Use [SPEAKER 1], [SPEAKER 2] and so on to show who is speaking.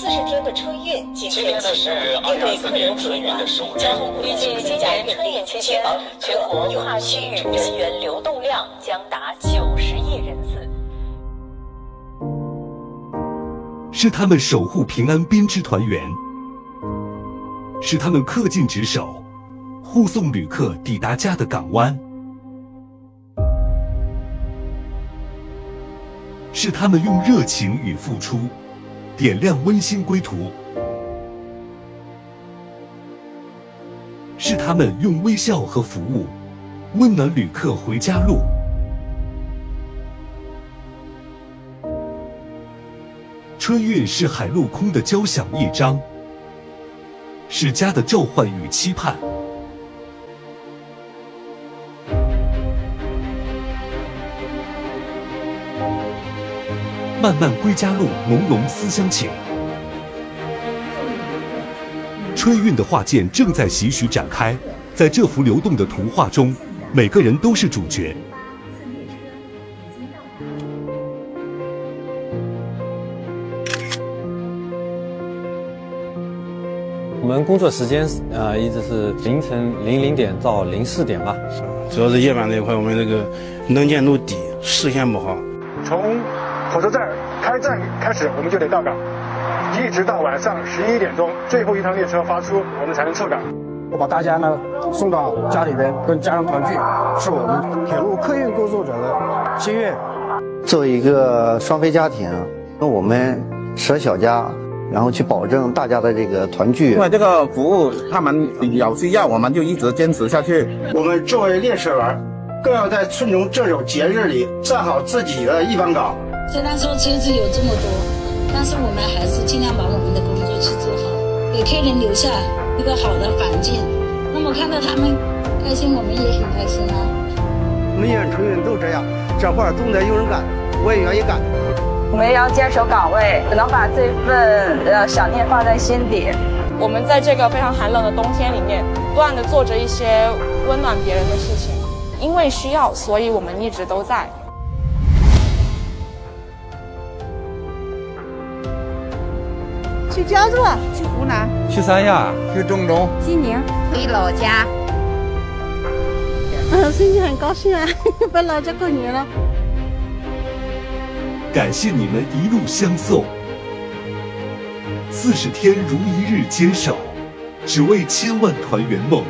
[SPEAKER 1] 四十天的春运今
[SPEAKER 2] 天的是二零二四年春运的首日，
[SPEAKER 3] 预计今年春运期间，全国跨区域人员流动量将达九十亿人次。
[SPEAKER 4] 是他们守护平安编织团圆，是他们恪尽职守，护送旅客抵达家的港湾。是他们用热情与付出，点亮温馨归途；是他们用微笑和服务，温暖旅客回家路。春运是海陆空的交响乐章，是家的召唤与期盼。漫漫归家路，浓浓思乡情。春运的画卷正在徐徐展开，在这幅流动的图画中，每个人都是主角。
[SPEAKER 5] 我们工作时间呃一直是凌晨零零点到零四点吧，
[SPEAKER 6] 主要是夜晚这一块，我们这个能见度低，视线不好。
[SPEAKER 7] 从火车站开站开始，我们就得到岗，一直到晚上十一点钟，最后一趟列车发出，我们才能撤岗。
[SPEAKER 8] 我把大家呢送到家里边，跟家人团聚，是我们铁路客运工作者的心愿。
[SPEAKER 9] 作为一个双非家庭，那我们舍小家，然后去保证大家的这个团聚。
[SPEAKER 10] 因为这个服务他们有需要，我们就一直坚持下去。
[SPEAKER 8] 我们作为列车员，更要在春中这种节日里站好自己的一班岗。
[SPEAKER 11] 虽然说车子有这么多，但是我们还是尽量把我们的工作去做好，给客人留下一个好的环境。那么看到他们开心，我们也很开心啊。
[SPEAKER 8] 每年春运都这样，这活儿总得有人干，我也愿意干。
[SPEAKER 12] 我们要坚守岗位，只能把这份呃想念放在心底。
[SPEAKER 13] 我们在这个非常寒冷的冬天里面，不断的做着一些温暖别人的事情，因为需要，所以我们一直都在。
[SPEAKER 14] 去焦作，去湖南，
[SPEAKER 5] 去三亚，
[SPEAKER 10] 去郑州，
[SPEAKER 14] 济宁，
[SPEAKER 15] 回老家。
[SPEAKER 14] 嗯，孙女很高兴啊，回老家过年了。
[SPEAKER 4] 感谢你们一路相送，四十天如一日坚守，只为千万团圆梦。